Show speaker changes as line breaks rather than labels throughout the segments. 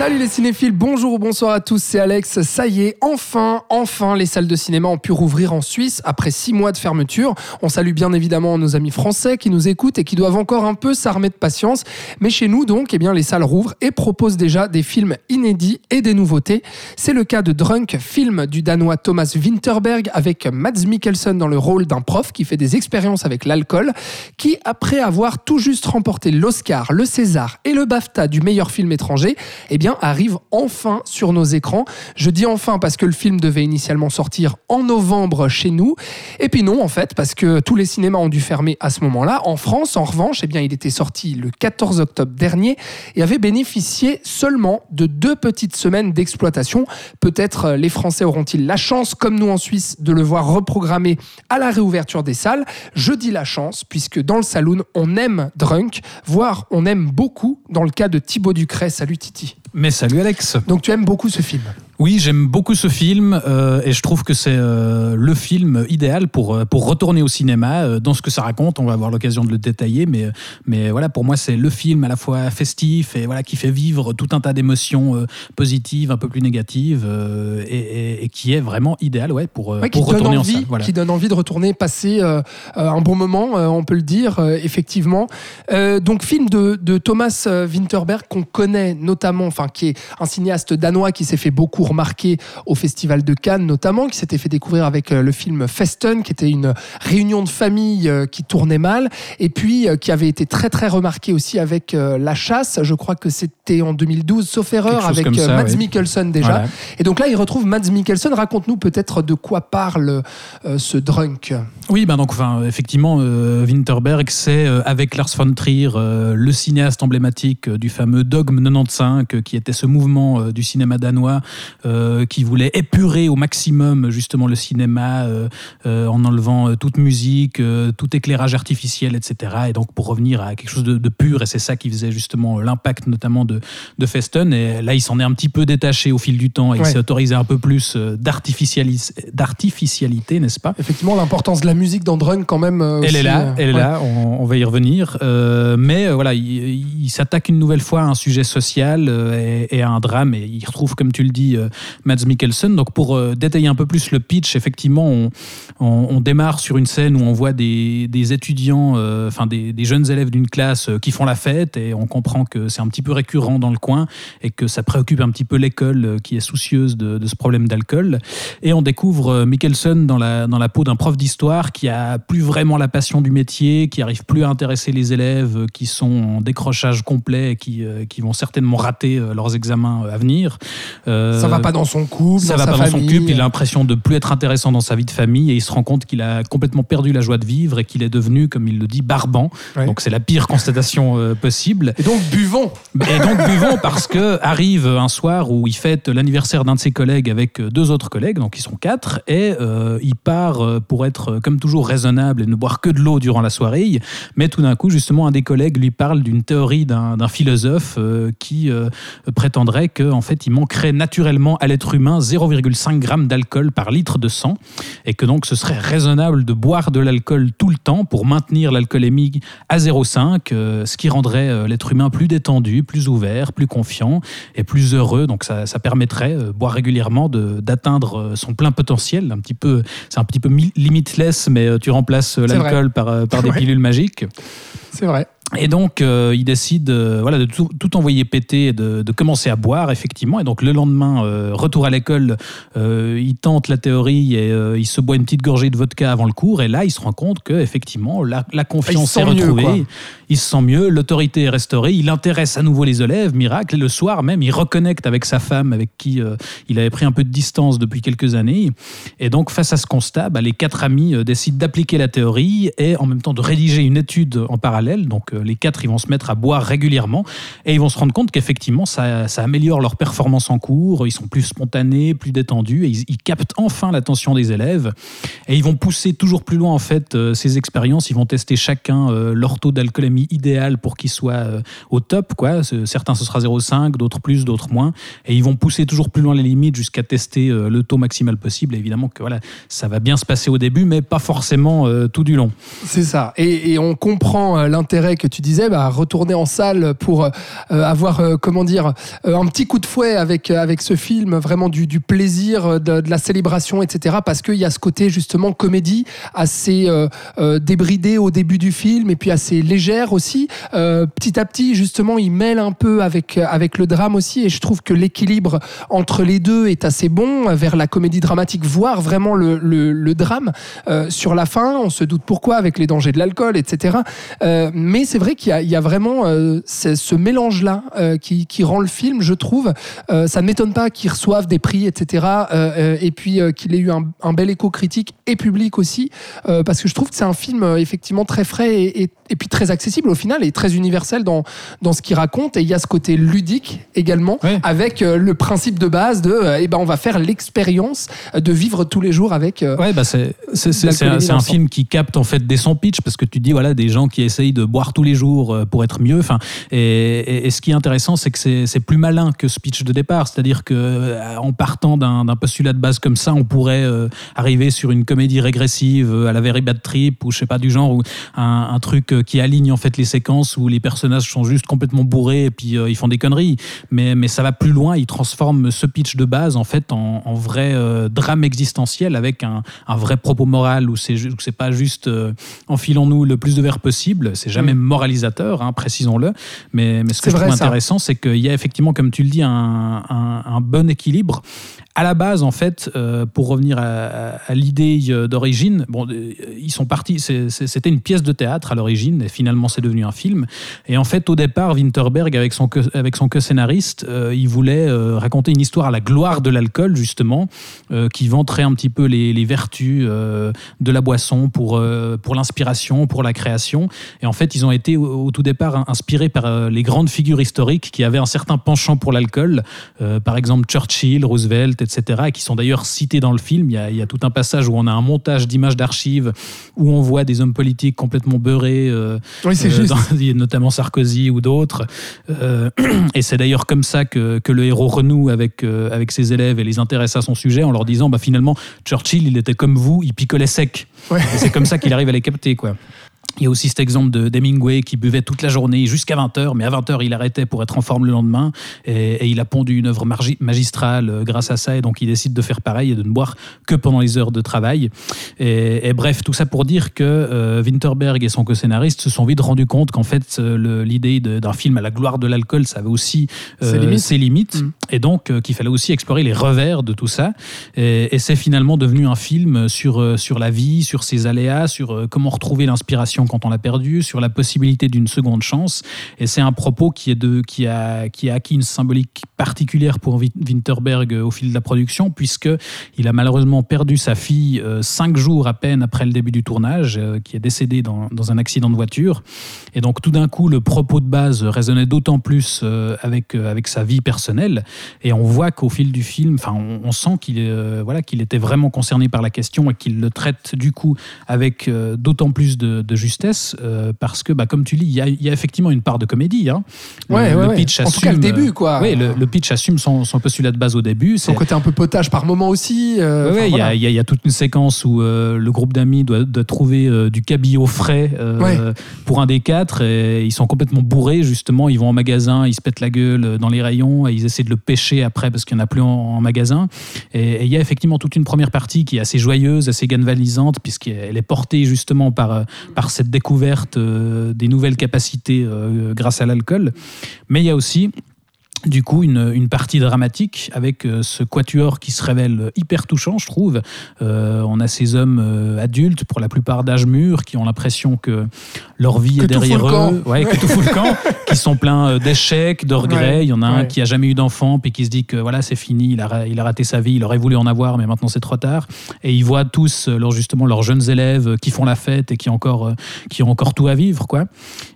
Salut les cinéphiles, bonjour ou bonsoir à tous, c'est Alex. Ça y est, enfin, enfin, les salles de cinéma ont pu rouvrir en Suisse après six mois de fermeture. On salue bien évidemment nos amis français qui nous écoutent et qui doivent encore un peu s'armer de patience. Mais chez nous, donc, eh bien, les salles rouvrent et proposent déjà des films inédits et des nouveautés. C'est le cas de Drunk, film du danois Thomas Winterberg avec Mads Mikkelsen dans le rôle d'un prof qui fait des expériences avec l'alcool, qui, après avoir tout juste remporté l'Oscar, le César et le BAFTA du meilleur film étranger, eh bien, arrive enfin sur nos écrans. Je dis enfin parce que le film devait initialement sortir en novembre chez nous. Et puis non, en fait, parce que tous les cinémas ont dû fermer à ce moment-là. En France, en revanche, eh bien, il était sorti le 14 octobre dernier et avait bénéficié seulement de deux petites semaines d'exploitation. Peut-être euh, les Français auront-ils la chance, comme nous en Suisse, de le voir reprogrammé à la réouverture des salles. Je dis la chance, puisque dans le saloon, on aime Drunk, voire on aime beaucoup dans le cas de Thibaut Ducret. Salut Titi.
Mais salut Alex.
Donc tu aimes beaucoup ce film?
Oui, j'aime beaucoup ce film euh, et je trouve que c'est euh, le film idéal pour, euh, pour retourner au cinéma. Dans ce que ça raconte, on va avoir l'occasion de le détailler, mais, mais voilà, pour moi, c'est le film à la fois festif et voilà, qui fait vivre tout un tas d'émotions euh, positives, un peu plus négatives et, et- et qui est vraiment idéal ouais, pour,
Ouais,
pour retourner en
envie,
salle. Voilà.
qui donne envie de retourner passer un bon moment, on peut le dire, effectivement. Donc, film de, de Thomas Winterberg qu'on connaît notamment, enfin, qui est un cinéaste danois qui s'est fait beaucoup remarquer au Festival de Cannes, notamment, qui s'était fait découvrir avec euh, le film Festen, qui était une réunion de famille euh, qui tournait mal, et puis euh, qui avait été très, très remarqué aussi avec La Chasse, je crois que en 2012, sauf erreur, avec euh,
ça,
Mads
oui.
Mikkelsen déjà.
Voilà.
Et donc là, il retrouve Mads Mikkelsen. Raconte-nous peut-être de quoi parle euh, ce drunk.
Oui, ben donc, enfin, effectivement, euh, Winterberg, c'est euh, avec Lars von Trier, le cinéaste emblématique du fameux Dogme 95, euh, qui était ce mouvement du cinéma danois qui voulait épurer au maximum justement le cinéma en enlevant toute musique, tout éclairage artificiel, etc. Et donc pour revenir à quelque chose de, de pur, et c'est ça qui faisait justement l'impact notamment de, de Festen. Et là, il s'en est un petit peu détaché au fil du temps et il s'est autorisé un peu plus euh, d'artificialité, n'est-ce pas?
Effectivement, l'importance de la musique dans drunk, quand même. euh,
elle
aussi,
est là,
euh,
elle est là, on, on va y revenir. Euh, mais euh, voilà, il, il s'attaque une nouvelle fois à un sujet social euh, et, et à un drame. Et il retrouve, comme tu le dis, euh, Mads Mikkelsen. Donc pour euh, détailler un peu plus le pitch, effectivement, on, on- on démarre sur une scène où on voit des, des étudiants, euh, enfin des, des jeunes élèves d'une classe euh, qui font la fête et on comprend que c'est un petit peu récurrent dans le coin et que ça préoccupe un petit peu l'école euh, qui est soucieuse de, de ce problème d'alcool. Et on découvre euh, Mikkelsen dans la, dans la peau d'un prof d'histoire qui a plus vraiment la passion du métier, qui arrive plus à intéresser les élèves, euh, qui sont en décrochage complet et qui, qui vont certainement rater leurs examens à venir. Euh,
Ça va pas dans son couple,
ça
dans
va
sa
pas dans son couple, il a l'impression de plus être intéressant dans sa vie de famille et il se rend compte qu'il a complètement perdu la joie de vivre et qu'il est devenu, comme il le dit, barbant.
Ouais.
Donc c'est la pire constatation euh, possible.
Et donc, buvons.
Et donc buvons parce que arrive un soir où il fête l'anniversaire d'un de ses collègues avec deux autres collègues, donc ils sont quatre, et euh, il part euh, pour être euh, comme toujours raisonnable et ne boire que de l'eau durant la soirée. Mais tout d'un coup, justement, un des collègues lui parle d'une théorie d'un philosophe euh, qui euh, prétendrait qu'en en fait, il manquerait naturellement à l'être humain 0,5 g d'alcool par litre de sang, et que donc ce serait raisonnable de boire de l'alcool tout le temps pour maintenir l'alcoolémie à 0,5, euh, ce qui rendrait euh, l'être humain plus détendu, plus ouvert, plus confiant et plus heureux. Donc ça, ça permettrait, euh, boire régulièrement, de- d'atteindre euh, son plein potentiel. Un petit peu, c'est un petit peu mi- limitless, mais euh, tu remplaces l'alcool par, par des
Ouais.
pilules magiques.
C'est vrai.
Et donc, euh, il décide euh, voilà, de tout, tout envoyer péter et de, de commencer à boire, effectivement. Et donc, le lendemain, euh, retour à l'école, euh, il tente la théorie et euh, il se boit une petite gorgée de vodka avant le cours. Et là, il se rend compte que effectivement, la, la confiance
Ah,
est
mieux,
retrouvée.
quoi.
il se sent mieux, l'autorité est restaurée, il intéresse à nouveau les élèves, miracle. Et le soir même, il reconnecte avec sa femme, avec qui euh, il avait pris un peu de distance depuis quelques années. Et donc, face à ce constat, bah, les quatre amis décident d'appliquer la théorie et en même temps de rédiger une étude en parallèle. Donc, les quatre, ils vont se mettre à boire régulièrement et ils vont se rendre compte qu'effectivement, ça, améliore leur performance en cours. Ils sont plus spontanés, plus détendus et ils, captent enfin l'attention des élèves. Et ils vont pousser toujours plus loin, en fait, euh, ces expériences. Ils vont tester chacun euh, leur taux d'alcoolémie idéal pour qu'ils soient euh, au top. Quoi. Certains, ce sera 0,5, d'autres plus, d'autres moins. Et ils vont pousser toujours plus loin les limites jusqu'à tester le taux maximal possible. Et évidemment que voilà, ça va bien se passer au début, mais pas forcément tout du long.
C'est ça. Et, on comprend l'intérêt que tu disais, bah, retourner en salle pour avoir, comment dire, un petit coup de fouet avec, avec ce film, vraiment du, plaisir, de, la célébration, etc. Parce qu'il y a ce côté justement comédie assez euh, euh, débridée au début du film et puis assez légère aussi. Euh, petit à petit, justement, il mêle un peu avec, avec le drame aussi et je trouve que l'équilibre entre les deux est assez bon vers la comédie dramatique, voire vraiment le, le, drame. sur la fin, on se doute pourquoi avec les dangers de l'alcool, etc. mais c'est vrai qu'il y, a vraiment ce mélange-là qui, qui, rend le film, je trouve. ça ne m'étonne pas qu'ils reçoivent des prix, etc. et puis qu'il ait eu un, bel écho critique et public aussi, euh, parce que je trouve que c'est un film euh, effectivement très frais et, et, puis très accessible au final et très universel dans, dans ce qu'il raconte. Et il y a ce côté ludique également, avec euh, le principe de base de, eh ben, on va faire l'expérience de vivre tous les jours avec.
ouais, bah c'est un, un film qui capte en fait dès son pitch, parce que tu dis voilà des gens qui essayent de boire tous les jours pour être mieux. Enfin, et, et, ce qui est intéressant, c'est que c'est plus malin que ce pitch de départ, c'est-à-dire que en partant d'un postulat de base comme ça, on pourrait arriver sur une comédie régressive euh, à la Very Bad Trip ou je sais pas du genre ou un, truc euh, qui aligne en fait les séquences où les personnages sont juste complètement bourrés et puis euh, ils font des conneries. Mais, mais ça va plus loin, ils transforment ce pitch de base en fait en, vrai drame existentiel avec un, un, vrai propos moral où c'est c'est pas juste enfilons-nous le plus de verre possible. C'est jamais mm. moralisateur, hein, précisons-le. Mais, mais ce que je trouve intéressant, c'est qu'il y a effectivement, comme tu le dis, un, un, un bon équilibre à la base, en fait, euh, pour revenir à, l'idée euh, d'origine, bon, euh, ils sont partis. C'était une pièce de théâtre à l'origine, et finalement, c'est devenu un film. Et en fait, au départ, Winterberg, avec son avec son co-scénariste, il voulait raconter une histoire à la gloire de l'alcool, justement, qui vanterait un petit peu les, les vertus de la boisson pour pour l'inspiration, pour la création. Et en fait, ils ont été au, tout départ inspirés par les grandes figures historiques qui avaient un certain penchant pour l'alcool, par exemple Churchill, Roosevelt etc., et qui sont d'ailleurs cités dans le film. Il y, a, tout un passage où on a un montage d'images d'archives où on voit des hommes politiques complètement beurrés, euh,
oui,
euh, notamment Sarkozy ou d'autres. Euh, et c'est d'ailleurs comme ça que, le héros renoue avec, avec ses élèves et les intéresse à son sujet en leur disant bah, finalement, Churchill, il était comme vous, il picolait sec. Et c'est comme ça qu'il arrive à les capter. quoi. Il y a aussi cet exemple de Hemingway qui buvait toute la journée jusqu'à 20h, mais à 20h, il arrêtait pour être en forme le lendemain. Et, il a pondu une œuvre magistrale euh, grâce à ça. Et donc, il décide de faire pareil et de ne boire que pendant les heures de travail. Et, bref, tout ça pour dire que euh, Winterberg et son co-scénariste se sont vite rendus compte qu'en fait, euh, l'idée d'un film à la gloire de l'alcool, ça avait aussi ses limites. Mm. Et donc, qu'il fallait aussi explorer les revers de tout ça. Et, c'est finalement devenu un film sur, sur la vie, sur ses aléas, sur comment retrouver l'inspiration quand on l'a perdu, sur la possibilité d'une seconde chance. Et c'est un propos qui, est de, qui, a, qui a acquis une symbolique particulière pour Winterberg au fil de la production, puisqu'il a malheureusement perdu sa fille euh, cinq jours à peine après le début du tournage, euh, qui est décédée dans, un accident de voiture. Et donc tout d'un coup, le propos de base résonnait d'autant plus euh, avec, sa vie personnelle. Et on voit qu'au fil du film, on, sent qu'il voilà, était vraiment concerné par la question et qu'il le traite du coup avec d'autant plus de, de justesse euh, parce que, bah, comme tu dis, il y, a, effectivement une part de comédie. Hein.
Ouais, le, pitch assume, en tout cas, le début, quoi.
Oui, le, pitch assume son, son, postulat de base au début.
Son côté un peu potage par moment aussi.
Euh, oui, il y, a toute une séquence où euh, le groupe d'amis doit, doit, trouver du cabillaud frais pour un des quatre et ils sont complètement bourrés, justement. Ils vont en magasin, ils se pètent la gueule dans les rayons et ils essaient de le pêcher après parce qu'il n'y en a plus en, magasin. Et il y a effectivement toute une première partie qui est assez joyeuse, assez galvanisante, puisqu'elle est portée justement par, par cette découverte euh, des nouvelles capacités euh, grâce à l'alcool. Mais il y a aussi du coup une, une, partie dramatique avec euh, ce quatuor qui se révèle hyper touchant, je trouve. Euh, on a ces hommes euh, adultes, pour la plupart d'âge mur, qui ont l'impression que leur vie est derrière eux,
ouais,
que tout fout le camp, qui sont pleins d'échecs, de regrets. il y en a un qui a jamais eu d'enfant, puis qui se dit que voilà, c'est fini, il a, il a raté sa vie, il aurait voulu en avoir, mais maintenant c'est trop tard. Et ils voient tous, leur, justement, leurs jeunes élèves qui font la fête et qui, encore, qui ont encore tout à vivre, quoi.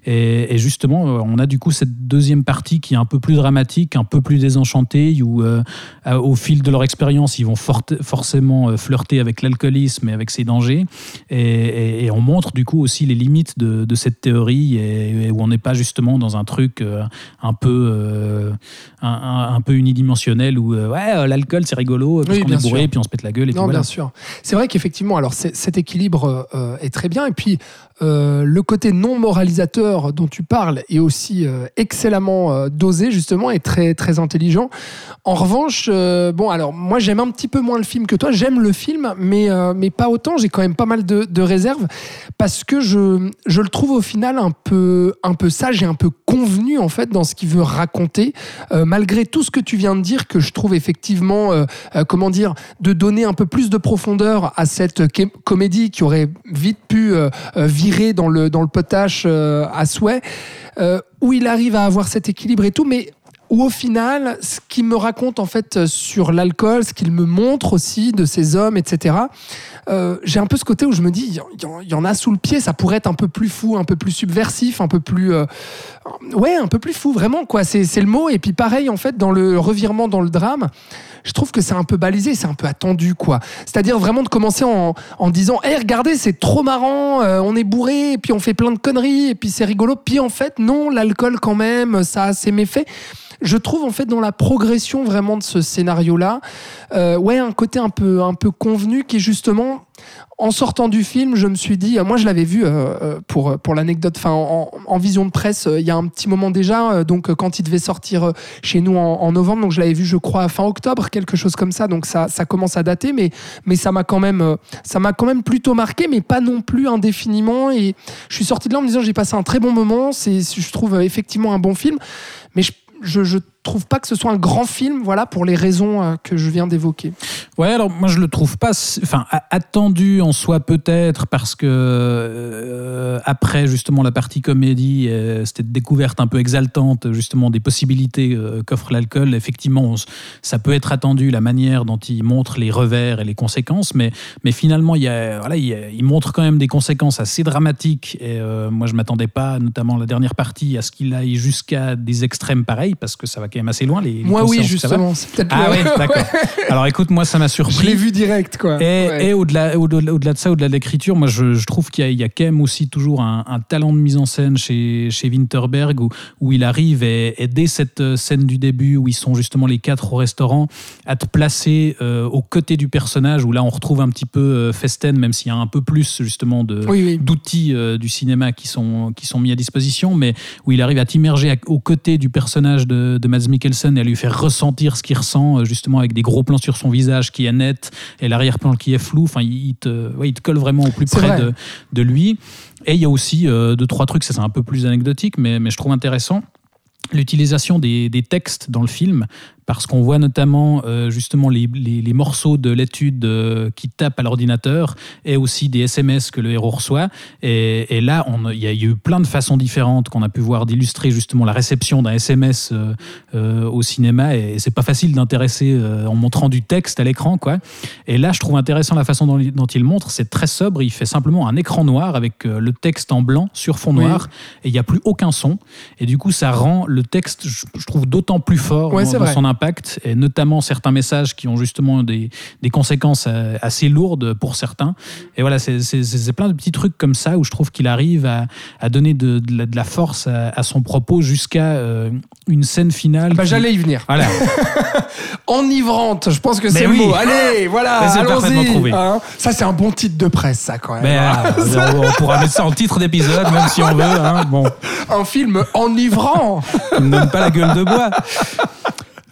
Et, et justement, on a du coup cette deuxième partie qui est un peu plus dramatique, un peu plus désenchantée, où euh, à- au fil de leur expérience, ils vont forcément euh, flirter avec l'alcoolisme et avec ses dangers. Et, et- et on montre du coup aussi les limites de, de cette théorie et, et où on n'est pas justement dans un truc euh, un peu euh, un, peu unidimensionnel où euh, ouais euh, l'alcool c'est rigolo parce
Oui,
qu'on est bourré
sûr.
puis on se pète la gueule et puis
Non,
voilà.
bien sûr. C'est vrai qu'effectivement, alors cet équilibre euh, est très bien. Et puis, euh, le côté non moralisateur dont tu parles est aussi euh, excellemment euh, dosé, justement, et très, très intelligent. En revanche, euh, bon, alors moi, j'aime un petit peu moins le film que toi. J'aime le film, mais, euh, mais pas autant. J'ai quand même pas mal de, de réserves parce que je, je le trouve au final un peu, un peu sage et un peu convenu, en fait, dans ce qu'il veut raconter. Euh, malgré tout ce que tu viens de dire, que je trouve effectivement, comment dire, de donner un peu plus de profondeur à cette comédie qui aurait vite pu virer dans le, dans le potache à souhait, où il arrive à avoir cet équilibre et tout, mais où au final, ce qu'il me raconte en fait euh, sur l'alcool, ce qu'il me montre aussi de ces hommes, etc., euh, j'ai un peu ce côté où je me dis, il y en- a sous le pied, ça pourrait être un peu plus fou, un peu plus subversif, un peu plus... euh, ouais, un peu plus fou, vraiment, quoi. C'est le mot. Et puis pareil, en fait, dans le revirement dans le drame, je trouve que c'est un peu balisé, c'est un peu attendu, quoi. C'est-à-dire vraiment de commencer en, en disant, hé, regardez, c'est trop marrant, euh, on est bourré, et puis on fait plein de conneries, et puis c'est rigolo. Puis en fait, non, l'alcool quand même, ça a ses méfaits. Je trouve en fait dans la progression vraiment de ce scénario-là, euh, ouais, un côté un peu, un peu convenu qui est justement en sortant du film, je me suis dit, euh, moi je l'avais vu euh, euh, pour, pour l'anecdote, en, vision de presse il y a un petit moment déjà, donc quand il devait sortir chez nous en, novembre, donc je l'avais vu je crois fin octobre, quelque chose comme ça, donc ça, commence à dater, mais, mais ça m'a quand même quand même plutôt marqué, mais pas non plus indéfiniment, et je suis sorti de là en me disant j'ai passé un très bon moment, je trouve effectivement un bon film, mais je trouve pas que ce soit un grand film, voilà, pour les raisons euh, que je viens d'évoquer.
Ouais, alors moi je le trouve pas, enfin attendu en soi peut-être parce que euh, après justement la partie comédie, euh, c'était découverte un peu exaltante justement des possibilités euh, qu'offre l'alcool. Effectivement, ça peut être attendu la manière dont il montre les revers et les conséquences, mais mais finalement il y a, voilà, il, il montre quand même des conséquences assez dramatiques. Et moi je m'attendais pas, notamment la dernière partie, à ce qu'il aille jusqu'à des extrêmes pareils parce que ça va quand même assez loin. Les, les
Moi oui, justement, c'est peut-être
Ah oui, d'accord. Alors écoute, moi ça m'a surpris.
Je l'ai vu direct, quoi.
Et,
Ouais.
et au-delà, au-delà, au-delà de ça, au-delà de l'écriture, moi je, je trouve qu'il y a, il y a quand même aussi toujours un, un talent de mise en scène chez, chez Winterberg où, où il arrive et, et dès cette euh, scène du début où ils sont justement les quatre au restaurant à te placer euh, aux côtés du personnage où là on retrouve un petit peu euh, Festen même s'il y a un peu plus justement de,
Oui, oui.
d'outils euh, du cinéma qui sont, qui sont mis à disposition, mais où il arrive à t'immerger à- aux côtés du personnage de, de Mads Mikkelsen et à lui faire ressentir ce qu'il ressent, euh, justement avec des gros plans sur son visage qui est net et l'arrière-plan qui est flou. Enfin, il te, ouais, il te colle vraiment au plus près
vrai.
de, de lui. Et il y a aussi euh, deux, trois trucs, ça c'est un peu plus anecdotique, mais, mais je trouve intéressant l'utilisation des, des textes dans le film parce qu'on voit notamment euh, justement les, les- les morceaux de l'étude euh, qui tapent à l'ordinateur et aussi des SMS que le héros reçoit. Et, et là, il y a eu plein de façons différentes qu'on a pu voir d'illustrer justement la réception d'un SMS euh, au cinéma. Et c'est pas facile d'intéresser en montrant du texte à l'écran, quoi. Et là, je trouve intéressant la façon dont, il- dont il montre. C'est très sobre. Il fait simplement un écran noir avec le texte en blanc sur fond
Oui.
noir et il n'y a plus aucun son. Et du coup, ça rend le texte, je, je trouve, d'autant plus fort
Ouais,
dans, dans son et notamment certains messages qui ont justement des, des conséquences euh, assez lourdes pour certains. Et voilà, c'est plein de petits trucs comme ça où je trouve qu'il arrive à, à donner de, de la, de la force à, à son propos jusqu'à euh, une scène finale.
Bah,
qui-
J'allais y venir.
Voilà.
Enivrante, je pense que c'est
oui.
le mot. Allez, voilà, allons-y. hein. ça, c'est un bon titre de presse, ça, quand même.
Mais, euh, on, on pourra mettre ça en titre d'épisode, même si on veut. hein. Bon,
Un film enivrant.
il ne donne pas la gueule de bois.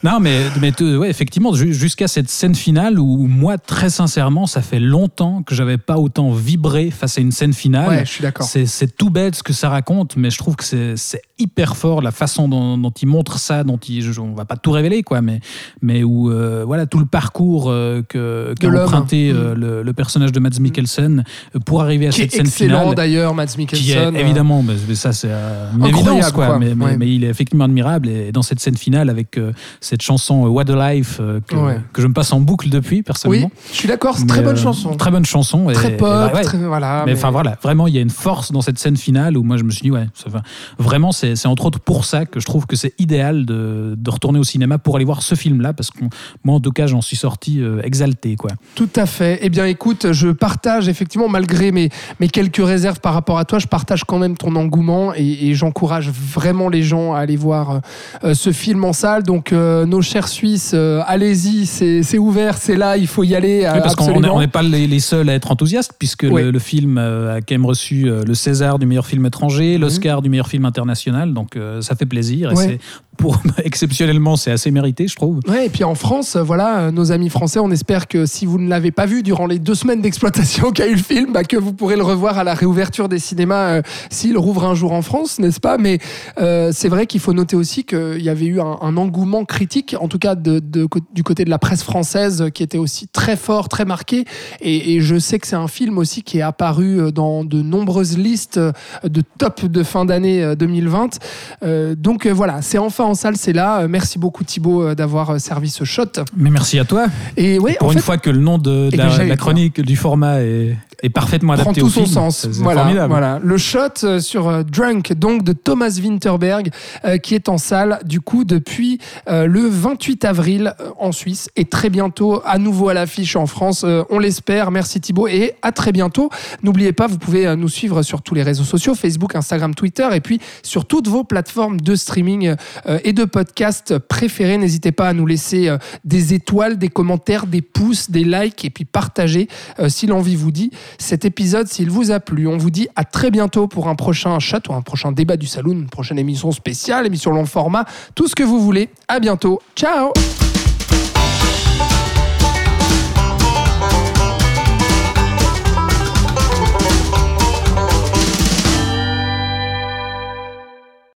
Non, mais, mais ouais, effectivement, ju- jusqu'à cette scène finale où moi, très sincèrement, ça fait longtemps que j'avais pas autant vibré face à une scène finale.
Ouais, je suis d'accord.
C'est c'est tout bête ce que ça raconte, mais je trouve que c'est c'est hyper fort la façon dont, dont il montre ça, dont il, on va pas tout révéler, quoi, mais, mais où euh, voilà tout le parcours euh, que qu'a emprunté euh,
Mm.
le, le personnage de Mads Mikkelsen euh, pour arriver à
Qui
cette
est
scène
excellent,
finale
d'ailleurs, Mads
qui
Mikkelsen.
est évidemment, mais mais ça c'est euh, une évidence quoi,
quoi.
Mais, mais,
Ouais.
mais il est effectivement admirable et dans cette scène finale avec euh, cette chanson euh, What a Life euh, que,
Ouais.
que je me passe en boucle depuis
Oui,
personnellement.
je suis d'accord, c'est très bonne
euh,
chanson.
Très bonne chanson. et-
Très
et
pop,
bah, ouais.
très- voilà.
mais enfin voilà, vraiment il y a une force dans cette scène finale où moi je me suis dit ouais, ça vraiment c'est c'est entre autres pour ça que je trouve que c'est idéal de, de retourner au cinéma pour aller voir ce film-là parce que moi en tout cas j'en suis sorti euh, exalté quoi.
Tout à fait. Eh bien, écoute, je partage effectivement, malgré mes, mes quelques réserves par rapport à toi, je partage quand même ton engouement et, et j'encourage vraiment les gens à aller voir euh, ce film en salle. Donc, euh, nos chers Suisses, euh, allez-y, c'est ouvert, c'est là, il faut y aller. euh,
Oui, parce qu'on n'est
absolument.
on n'est pas les, les seuls à être enthousiastes, puisque
Oui.
le, le film euh, a quand même reçu euh, le César du meilleur film étranger,
Mhm.
l'Oscar du meilleur film international, donc euh, ça fait plaisir. Et. Pour exceptionnellement, c'est assez mérité, je trouve.
Ouais, et puis en France, euh, voilà, euh, nos amis français, on espère que si vous ne l'avez pas vu durant les deux semaines d'exploitation qu'a eu le film, bah, que vous pourrez le revoir à la réouverture des cinémas euh, s'il rouvre un jour en France, n'est-ce pas? Mais c'est vrai qu'il faut noter aussi qu'il y avait eu un, engouement critique, en tout cas du côté de la presse française, qui était aussi très fort, très marqué. Et, je sais que c'est un film aussi qui est apparu dans de nombreuses listes de top de fin d'année euh, 2020. Euh, donc voilà, c'est enfin en salle, c'est là. Euh, Merci beaucoup Thibaut euh, d'avoir euh, servi ce shot.
Mais merci à toi.
Et oui,
Pour
en
une
fait,
fois que le nom de,
que
la, chronique du format est, est parfaitement
prend
adapté
tout
au
son
film.
sens. Voilà,
formidable.
voilà. Le shot sur Drunk, donc de Thomas Winterberg, euh, qui est en salle du coup depuis euh, le 28 avril en Suisse et très bientôt à nouveau à l'affiche en France. Euh, on l'espère. Merci Thibaut et à très bientôt. N'oubliez pas, vous pouvez nous suivre sur tous les réseaux sociaux, Facebook, Instagram, Twitter et puis sur toutes vos plateformes de streaming et de podcast préférées. N'hésitez pas à nous laisser euh, des étoiles, des commentaires, des pouces, des likes et puis partager euh, si l'envie vous dit cet épisode s'il vous a plu. On vous dit à très bientôt pour un prochain chat ou un prochain débat du saloon, une prochaine émission spéciale, émission long format, tout ce que vous voulez. À bientôt. Ciao